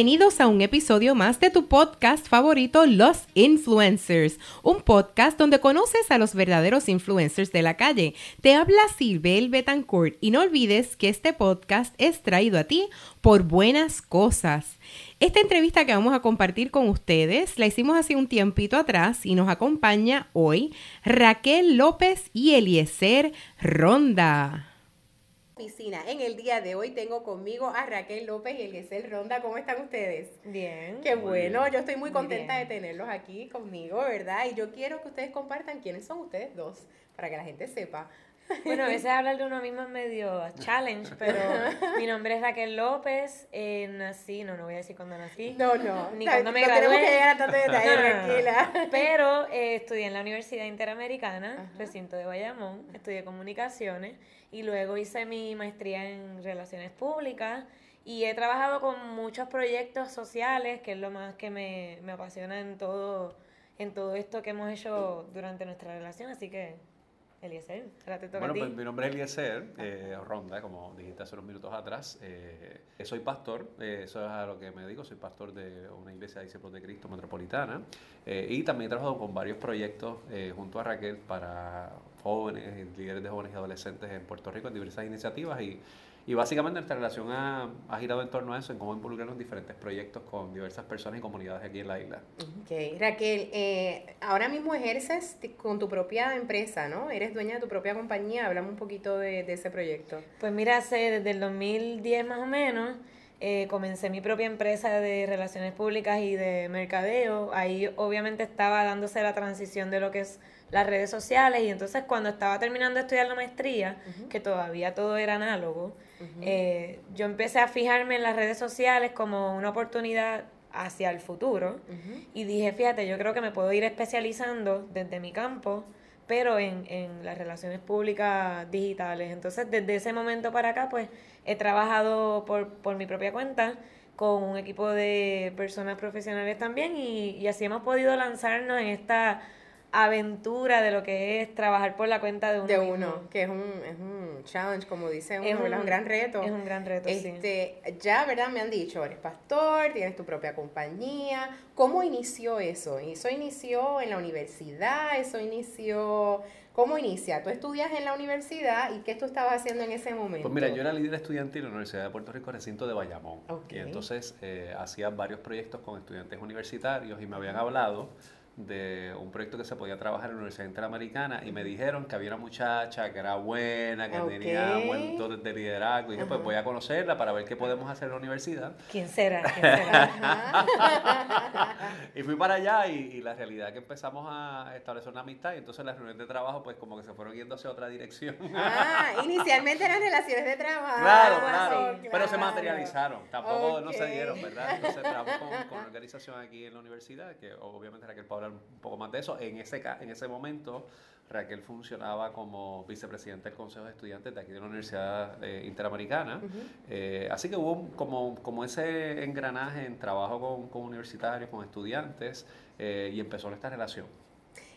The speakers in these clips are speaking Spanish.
Bienvenidos a un episodio más de tu podcast favorito, Los Influencers, un podcast donde conoces a los verdaderos influencers de la calle. Te habla Silvel Betancourt y no olvides que este podcast es traído a ti por buenas cosas. Esta entrevista que vamos a compartir con ustedes la hicimos hace un tiempito atrás y nos acompaña hoy Raquel López y Eliezer Ronda. En el día de hoy tengo conmigo a Raquel López y Eliezer Ronda. ¿Cómo están ustedes? Bien. Qué bueno, yo estoy muy contenta de tenerlos aquí conmigo, ¿verdad? Y yo quiero que ustedes compartan quiénes son ustedes dos, para que la gente sepa. Bueno, a veces hablar de uno mismo es medio challenge, pero mi nombre es Raquel López, eh, nací, no, no voy a decir cuándo nací. No, no, ni cuándo me gradué. tenemos que llegar a tanto detalle, tranquila. Pero eh, estudié en la Universidad Interamericana, recinto de Bayamón, estudié comunicaciones y luego hice mi maestría en relaciones públicas y he trabajado con muchos proyectos sociales, que es lo más que me, me apasiona en todo, en todo esto que hemos hecho durante nuestra relación, así que Eliezer, ahora te toca bueno, a ti. Pues, mi nombre es Eliezer eh, Ronda, como dijiste hace unos minutos atrás. Eh, soy pastor, eh, eso es a lo que me dedico, soy pastor de una iglesia de discípulos de Cristo metropolitana eh, y también he trabajado con varios proyectos junto a Raquel para jóvenes, líderes de jóvenes y adolescentes en Puerto Rico en diversas iniciativas y, y básicamente nuestra relación ha, ha, girado en torno a eso, en cómo involucrarnos en diferentes proyectos con diversas personas y comunidades aquí en la isla. Ok, Raquel, eh, ahora mismo ejerces con tu propia empresa, ¿no? Eres dueña de tu propia compañía, háblame un poquito de, de ese proyecto. Pues mira, hace desde el 2010 más o menos, eh, comencé mi propia empresa de relaciones públicas y de mercadeo. Ahí obviamente estaba dándose la transición de lo que es las redes sociales y entonces cuando estaba terminando de estudiar la maestría, que todavía todo era análogo, eh, yo empecé a fijarme en las redes sociales como una oportunidad hacia el futuro y dije, fíjate, yo creo que me puedo ir especializando desde mi campo, pero en, en las relaciones públicas digitales. Entonces, desde ese momento para acá, pues he trabajado por, por mi propia cuenta con un equipo de personas profesionales también y, y así hemos podido lanzarnos en esta aventura de lo que es trabajar por la cuenta de uno. De uno, que es un, es un challenge, como dice uno, es un, gran reto. Es un gran reto, este, Ya, ¿verdad? Me han dicho, eres pastor, tienes tu propia compañía. ¿Cómo inició eso? ¿Eso inició en la universidad? ¿Eso inició...? ¿Cómo inicia? ¿Tú estudias en la universidad y qué tú estabas haciendo en ese momento? Pues mira, yo era líder estudiantil en la Universidad de Puerto Rico, recinto de Bayamón. Y entonces eh, hacía varios proyectos con estudiantes universitarios y me habían hablado de un proyecto que se podía trabajar en la Universidad Interamericana y me dijeron que había una muchacha que era buena, que tenía buen dotes de liderazgo. Y dije, pues voy a conocerla para ver qué podemos hacer en la universidad. ¿Quién será? ¿Quién será? y fui para allá y, la realidad es que empezamos a establecer una amistad y entonces las reuniones de trabajo pues como que se fueron yendo hacia otra dirección. ah, inicialmente eran relaciones de trabajo. Claro, claro, pero se materializaron, tampoco no se dieron, ¿verdad? Entonces trabajamos con, con, una organización aquí en la universidad que obviamente era que el Pablo un poco más de eso. En ese, en ese momento, Raquel funcionaba como vicepresidente del Consejo de Estudiantes de aquí de la Universidad eh, Interamericana. Eh, así que hubo como, como ese engranaje en trabajo con, con universitarios, con estudiantes, eh, y empezó esta relación.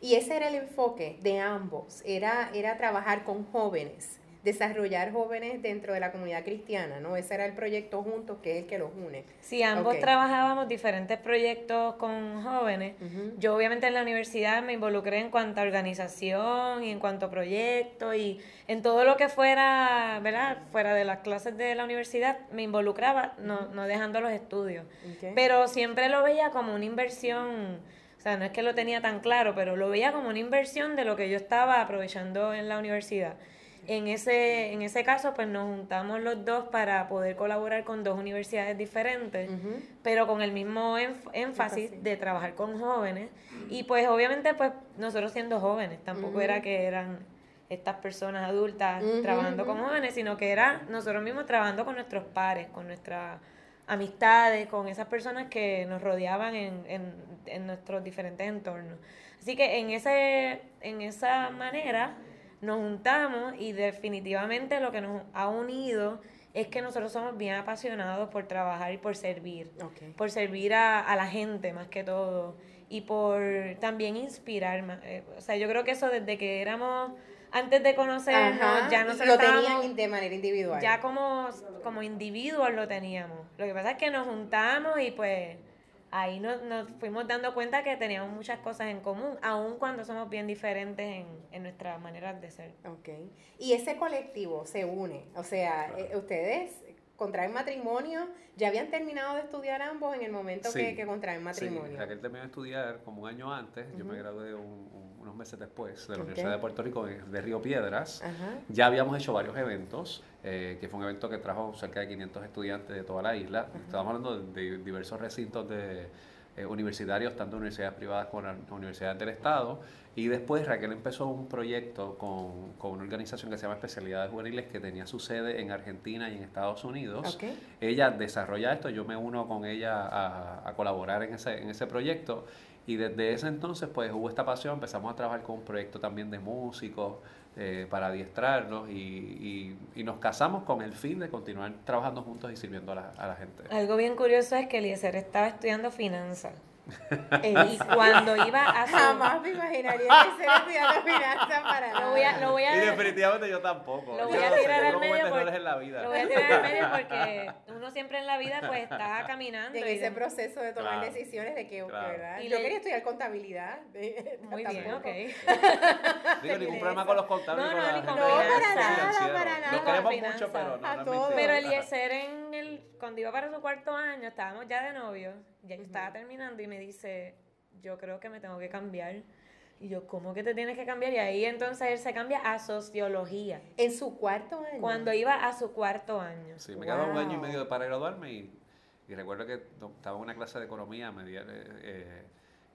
Y ese era el enfoque de ambos, era, era trabajar con jóvenes desarrollar jóvenes dentro de la comunidad cristiana, ¿no? Ese era el proyecto juntos que es el que los une. Sí, ambos trabajábamos diferentes proyectos con jóvenes. Yo obviamente en la universidad me involucré en cuanto a organización y en cuanto a proyectos y en todo lo que fuera, ¿verdad? Fuera de las clases de la universidad me involucraba, no, no dejando los estudios. Pero siempre lo veía como una inversión. O sea, no es que lo tenía tan claro, pero lo veía como una inversión de lo que yo estaba aprovechando en la universidad. En ese, en ese caso, pues nos juntamos los dos para poder colaborar con dos universidades diferentes, pero con el mismo énfasis de trabajar con jóvenes. Y pues obviamente, pues nosotros siendo jóvenes, tampoco era que eran estas personas adultas trabajando con jóvenes, sino que era nosotros mismos trabajando con nuestros pares, con nuestras amistades, con esas personas que nos rodeaban en, en, en nuestros diferentes entornos. Así que en, ese, en esa manera nos juntamos y definitivamente lo que nos ha unido es que nosotros somos bien apasionados por trabajar y por servir, por servir a, la gente más que todo. y por también inspirar. más. Eh, o sea, yo creo que eso desde que éramos, antes de conocernos, Ajá, ya nosotros lo tenían de manera individual. ya como, como individuos lo teníamos. Lo que pasa es que nos juntamos y pues ahí nos, nos fuimos dando cuenta que teníamos muchas cosas en común, aun cuando somos bien diferentes en, en nuestras maneras de ser. Ok. Y ese colectivo se une. O sea, eh, ustedes contraen matrimonio. ¿Ya habían terminado de estudiar ambos en el momento que, Sí. que contraen matrimonio? Sí, Raquel terminó de estudiar como un año antes, yo me gradué un- un- unos meses después de la. Universidad de Puerto Rico de Río Piedras. Ajá. Ya habíamos hecho varios eventos, eh, que fue un evento que trajo cerca de 500 estudiantes de toda la isla. Estamos hablando de, de diversos recintos de, eh, universitarios, tanto universidades privadas como universidades del Estado. Y después Raquel empezó un proyecto con, con una organización que se llama Especialidades Juveniles, que tenía su sede en Argentina y en Estados Unidos. Ella desarrolla esto, yo me uno con ella a, a colaborar en ese, en ese proyecto. Y desde ese entonces, pues hubo esta pasión, empezamos a trabajar con un proyecto también de músicos eh, para adiestrarlos y, y- y nos casamos con el fin de continuar trabajando juntos y sirviendo a la, a la gente. Algo bien curioso es que Eliezer estaba estudiando finanzas. Eh, Y cuando iba a su... Jamás me imaginaría que ser estudiante finanzas para Lo voy a, lo voy Y a, definitivamente yo tampoco. Lo voy Yo a tirar al medio porque- en la vida. lo voy a tirar al medio porque uno siempre en la vida pues está caminando. en y ese de- proceso de tomar Claro. decisiones de que, Claro. ¿verdad? Y Yo le- quería estudiar contabilidad. Muy bien, Tampoco. ok. Digo, ningún problema con los contables No, no, ni con No, para nada, para nada. Los queremos mucho, pero no, A todos. Pero tema. Eliezer en el, cuando iba para su cuarto año, estábamos ya de novio, ya yo estaba terminando y me dice, yo creo que me tengo que cambiar. Y yo, ¿cómo que te tienes que cambiar? Y ahí entonces él se cambia a sociología. En su cuarto año. Cuando iba a su cuarto año. Sí, me quedaba un año y medio para graduarme y, y recuerdo que estaba en una clase de economía, me di- eh, eh,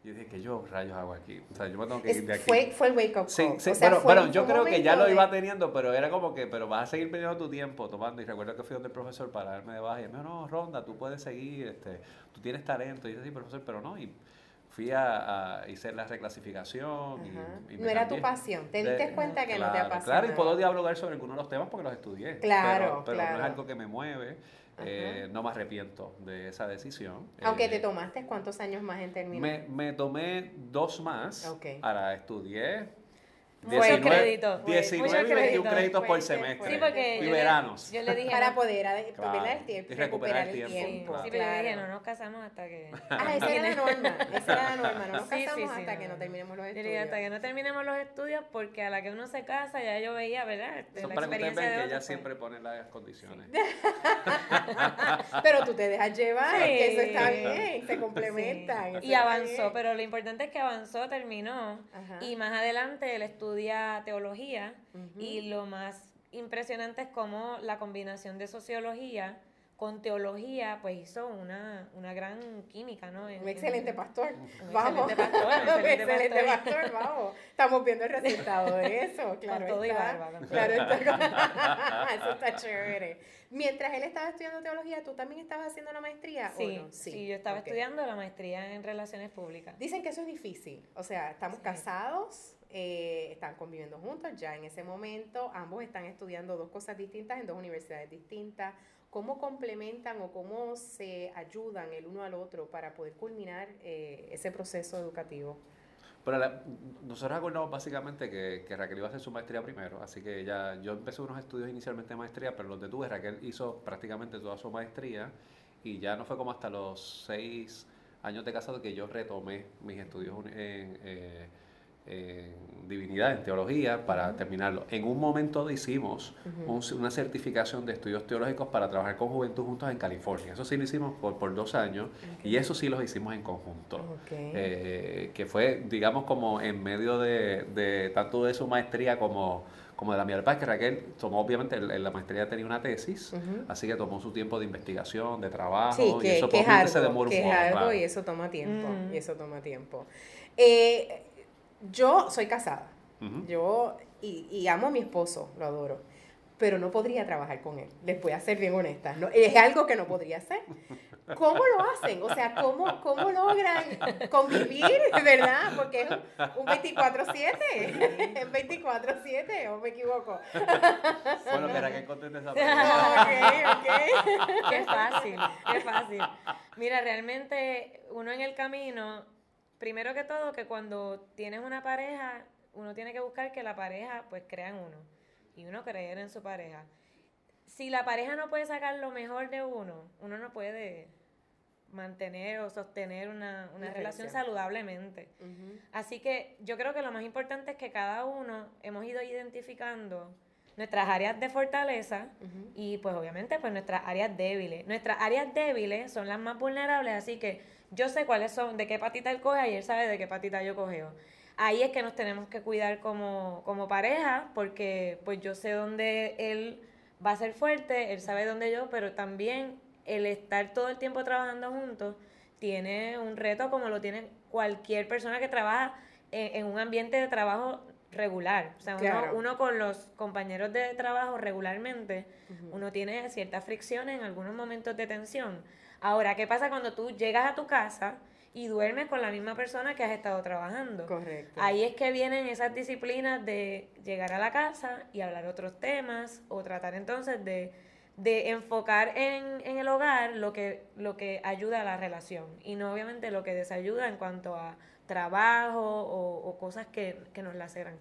y dije, ¿qué yo rayos hago aquí? O sea, yo me tengo que Es- ir de aquí. fue, fue el wake up Sí, call. sí, O sea, bueno, fue- bueno, yo creo que ya lo iba de- teniendo, pero era como que, pero vas a seguir perdiendo tu tiempo tomando. Y recuerdo que fui donde el profesor para darme de baja y me dijo, no, Ronda, tú puedes seguir, este, tú tienes talento. Y yo, sí, profesor, pero no. Y fui a, a hice la reclasificación. y- No era tu pasión. Te diste cuenta que no te Claro, apasiona. Claro, y puedo dialogar sobre algunos de los temas porque los estudié. Claro, pero, pero no claro. es algo que me mueve. Eh, no me arrepiento de esa decisión. Aunque Eh, te tomaste cuántos años más en terminar. me, me tomé dos más. Ahora estudié. Muchos 19 créditos. 19 Muchos y 21 créditos. por semestre. Sí, porque y yo le- veranos. yo le dije... para poder dominar el tiempo, Y recuperar recuperar el el tiempo. tiempo, Sí, claro. pero yo dije, no nos casamos hasta que... Ah, esa era la norma. Esa era la norma. No nos Sí, sí, casamos sí, hasta no, que no terminemos los Yo estudios. dije, hasta que no terminemos los estudios, porque a la que uno se casa, ya yo veía, ¿verdad? Son la que experiencia de ella pues. siempre pone las condiciones. Pero tú te dejas llevar, Sí. que eso está bien, se Sí. complementan. Y avanzó, bien. pero lo importante es que avanzó, terminó. Ajá. Y más adelante él estudia teología. Ujú. Y lo más impresionante es cómo la combinación de sociología con teología, pues hizo una, una gran química, ¿no? Un excelente en- pastor. Un Vamos. excelente pastor, un Un excelente pastor. pastor, vamos. Estamos viendo el resultado de eso, claro. todo y está. barba, con todo. Claro está. Eso está chévere. Mientras él estaba estudiando teología, ¿tú también estabas haciendo la maestría Sí, o no? sí, yo estaba ok. estudiando la maestría en relaciones públicas. Dicen que eso es difícil. O sea, estamos Sí. casados, eh, están conviviendo juntos ya en ese momento. Ambos están estudiando dos cosas distintas en dos universidades distintas. ¿Cómo complementan o cómo se ayudan el uno al otro para poder culminar eh, ese proceso educativo? Pero la- nosotros acordamos básicamente que, que Raquel iba a hacer su maestría primero, así que ella, yo empecé unos estudios inicialmente de maestría, pero los detuve, Raquel hizo prácticamente toda su maestría y ya no fue como hasta los seis años de casado que yo retomé mis estudios en, eh, en divinidad, en teología, para terminarlo. En un momento hicimos un- una certificación de estudios teológicos para trabajar con juventud juntos en California. Eso sí lo hicimos por, por dos años y eso sí los hicimos en conjunto. Eh, que fue, digamos, como en medio de, de tanto de su maestría como, como de la mía. Lo que Raquel tomó, obviamente, en en la maestría tenía una tesis, así que tomó su tiempo de investigación, de trabajo, Sí, y que, eso que es obviamente se algo, demoró que un es poco, algo claro. y eso toma tiempo, Mm. y eso toma tiempo. Eh, yo soy casada, Ujú. yo, y, y amo a mi esposo, lo adoro, pero no podría trabajar con él, les voy a ser bien honesta, no, es algo que no podría hacer. ¿Cómo lo hacen? O sea, ¿cómo, cómo logran convivir, verdad? Porque es un, un 24-7, es 24-7, ¿o me equivoco? Bueno, que Raquel conteste esa pregunta. ok, ok. Qué fácil, qué fácil. Mira, realmente uno en el camino primero que todo, que cuando tienes una pareja, uno tiene que buscar que la pareja pues crea en uno y uno creer en su pareja. Si la pareja no puede sacar lo mejor de uno, uno no puede mantener o sostener una, una relación saludablemente. Así que yo creo que lo más importante es que cada uno hemos ido identificando nuestras áreas de fortaleza y pues obviamente pues nuestras áreas débiles. Nuestras áreas débiles son las más vulnerables, así que yo sé cuáles son, de qué patita él coge y él sabe de qué patita yo cogeo. Ahí es que nos tenemos que cuidar como, como pareja porque pues yo sé dónde él va a ser fuerte, él sabe dónde yo, pero también el estar todo el tiempo trabajando juntos tiene un reto como lo tiene cualquier persona que trabaja en, un ambiente de trabajo regular. O sea, uno, con los compañeros de trabajo regularmente, uno tiene ciertas fricciones en algunos momentos de tensión. Ahora, ¿qué pasa cuando tú llegas a tu casa y duermes con la misma persona que has estado trabajando? Correcto. Ahí es que vienen esas disciplinas de llegar a la casa y hablar otros temas o tratar entonces de de enfocar en, en, el hogar lo que, lo que ayuda a la relación y no obviamente lo que desayuda en cuanto a trabajo o, cosas que, que, nos laceran.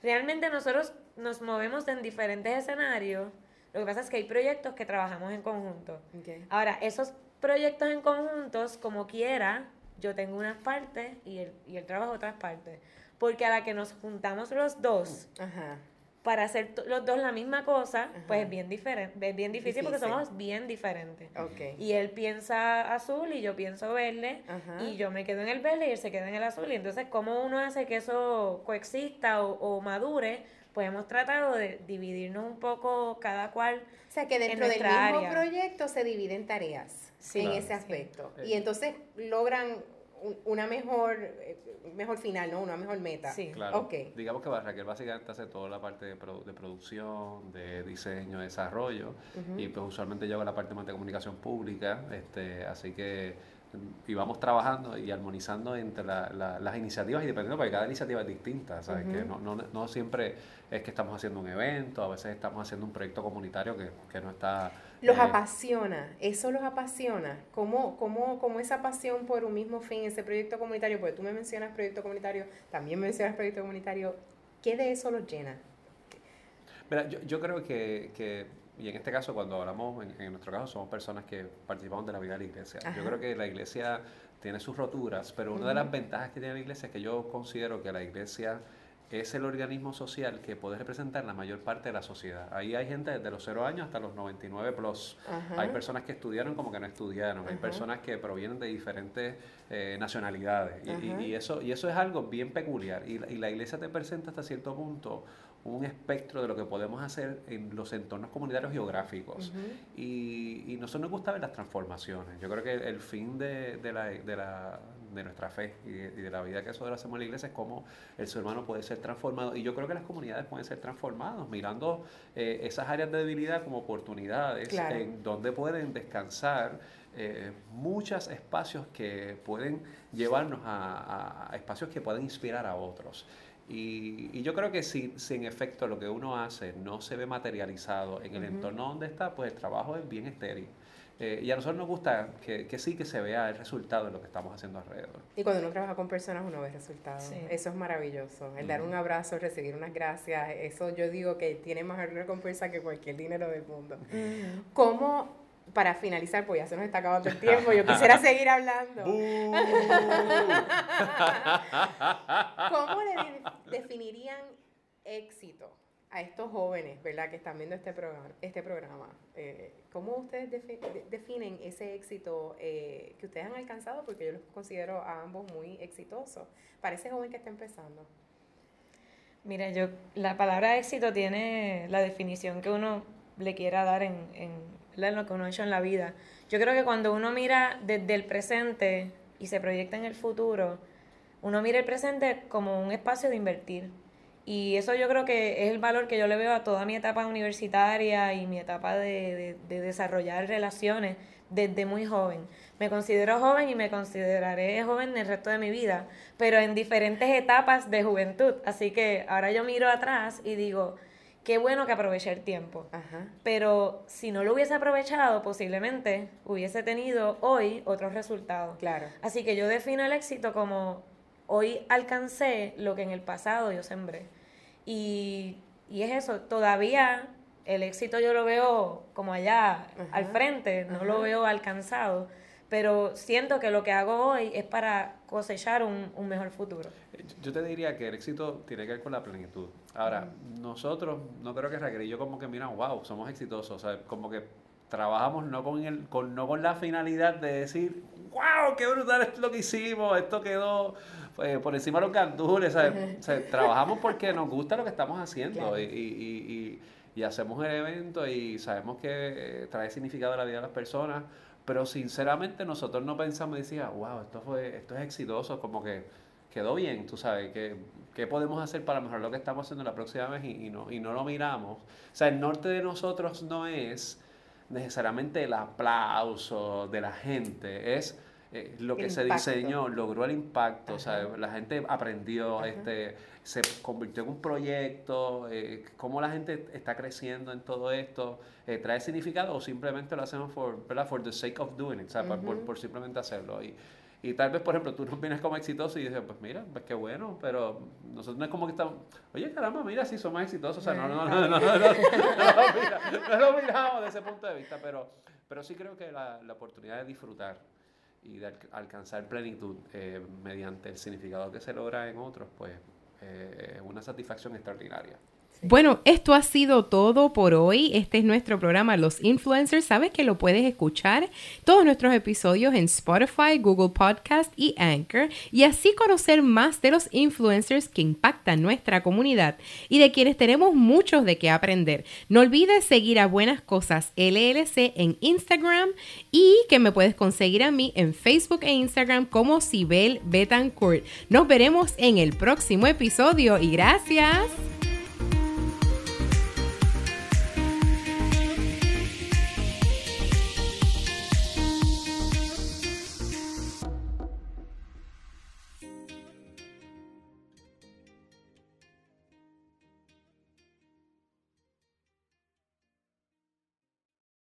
Realmente nosotros nos movemos en diferentes escenarios, lo que pasa es que hay proyectos que trabajamos en conjunto. Ahora, esos proyectos en conjuntos, como quiera, yo tengo unas partes y él, y trabajo otras partes. Porque a la que nos juntamos los dos, Ajá. para hacer los dos la misma cosa, pues es bien diferente, es bien difícil, porque somos bien diferentes. Y él piensa azul y yo pienso verde y yo me quedo en el verde y él se queda en el azul. Y entonces cómo uno hace que eso coexista o, madure, pues hemos tratado de dividirnos un poco cada cual. O sea que dentro del mismo proyecto se dividen tareas en ese aspecto y entonces logran una mejor, eh, mejor final, ¿no? Una mejor meta. Sí, claro. Okay. Digamos que Raquel básicamente hace toda la parte de, de producción, de diseño, de desarrollo, y pues usualmente lleva la parte más de comunicación pública, este, así que y vamos trabajando y armonizando entre las iniciativas y dependiendo, porque cada iniciativa es distinta, ¿sabes? Que no, no, no, siempre es que estamos haciendo un evento, a veces estamos haciendo un proyecto comunitario que, que no está... Los eh, apasiona, eso los apasiona. ¿Cómo, cómo, ¿Cómo esa pasión por un mismo fin, ese proyecto comunitario? Porque tú me mencionas proyecto comunitario, también mencionas proyecto comunitario, ¿qué de eso los llena? Mira, yo, yo creo que, que y en este caso, cuando hablamos, en, nuestro caso, somos personas que participamos de la vida de la iglesia. Yo creo que la iglesia tiene sus roturas, pero una de las ventajas que tiene la iglesia es que yo considero que la iglesia es el organismo social que puede representar la mayor parte de la sociedad. Ahí hay gente desde los 0 años hasta los 99 plus. Hay personas que estudiaron como que no estudiaron. Hay personas que provienen de diferentes eh, nacionalidades. Y, eso, y eso es algo bien peculiar. Y, y la iglesia te presenta hasta cierto punto un espectro de lo que podemos hacer en los entornos comunitarios geográficos. y, y, nosotros nos gusta ver las transformaciones. Yo creo que el fin de, de, la, de, la, de nuestra fe y de, la vida que nosotros hacemos en la iglesia es cómo el ser humano puede ser transformado. Y yo creo que las comunidades pueden ser transformadas, mirando eh, esas áreas de debilidad como oportunidades, en donde pueden descansar. Eh, muchos espacios que pueden llevarnos a, a, espacios que pueden inspirar a otros. Y, y, yo creo que si, si, en efecto lo que uno hace no se ve materializado en el entorno donde está, pues el trabajo es bien estéril. Eh, y a nosotros nos gusta que, que, sí que se vea el resultado de lo que estamos haciendo alrededor. Y cuando uno trabaja con personas uno ve resultados. Eso es maravilloso. El dar un abrazo, recibir unas gracias, eso yo digo que tiene más recompensa que cualquier dinero del mundo. ¿Cómo para finalizar, pues ya se nos está acabando el tiempo, yo quisiera seguir hablando. ¿Cómo le definirían éxito a estos jóvenes, verdad, que están viendo este programa? Este programa? Eh, ¿Cómo ustedes definen ese éxito eh, que ustedes han alcanzado? Porque yo los considero a ambos muy exitosos. Para ese joven que está empezando. Mira, yo, la palabra éxito tiene la definición que uno le quiera dar en en lo que uno ha hecho en la vida. Yo creo que cuando uno mira desde el presente y se proyecta en el futuro, uno mira el presente como un espacio de invertir. Y eso yo creo que es el valor que yo le veo a toda mi etapa universitaria y mi etapa de, de, desarrollar relaciones desde muy joven. Me considero joven y me consideraré joven el resto de mi vida, pero en diferentes etapas de juventud. Así que ahora yo miro atrás y digo, qué bueno que aproveché el tiempo. Pero si no lo hubiese aprovechado, posiblemente hubiese tenido hoy otros resultados. Claro. Así que yo defino el éxito como hoy alcancé lo que en el pasado yo sembré. Y, y es eso, todavía el éxito yo lo veo como allá al frente, no lo veo alcanzado pero siento que lo que hago hoy es para cosechar un, un, mejor futuro. Yo te diría que el éxito tiene que ver con la plenitud. Ahora, nosotros, no creo que Raquel y yo como que miran, wow, somos exitosos, o sea, como que trabajamos no con, el, con, no con la finalidad de decir, wow, qué brutal es lo que hicimos, esto quedó eh, por encima de los candules, o sea, trabajamos porque nos gusta lo que estamos haciendo y, y, y, y, hacemos el evento y sabemos que eh, trae significado a la vida de las personas pero sinceramente nosotros no pensamos y wow, esto, fue, esto es exitoso, como que quedó bien, tú sabes, que, ¿qué podemos hacer para mejorar lo que estamos haciendo la próxima vez y, no, y no lo miramos? O sea, el norte de nosotros no es necesariamente el aplauso de la gente, es eh, lo que se diseñó, logró el impacto, o sea, la gente aprendió, este, se convirtió en un proyecto, eh, cómo la gente está creciendo en todo esto, eh, trae significado o simplemente lo hacemos for, for the sake of doing it, o sea, por, por, simplemente hacerlo. Y, y tal vez, por ejemplo, tú nos vienes como exitoso y dices, pues mira, pues qué bueno, pero nosotros no es como que estamos, oye, caramba, mira, sí somos exitosos, o sea, no, no, no, no, no, no, lo miramos de ese punto de vista, pero, pero sí creo que la, la oportunidad de disfrutar y de alcanzar plenitud eh, mediante el significado que se logra en otros, pues eh, es una satisfacción extraordinaria. Bueno, esto ha sido todo por hoy. Este es nuestro programa Los Influencers. Sabes que lo puedes escuchar todos nuestros episodios en Spotify, Google Podcast y Anchor y así conocer más de los influencers que impactan nuestra comunidad y de quienes tenemos muchos de qué aprender. No olvides seguir a Buenas Cosas LLC en Instagram y que me puedes conseguir a mí en Facebook e Instagram como Sibel Betancourt. Nos veremos en el próximo episodio y gracias.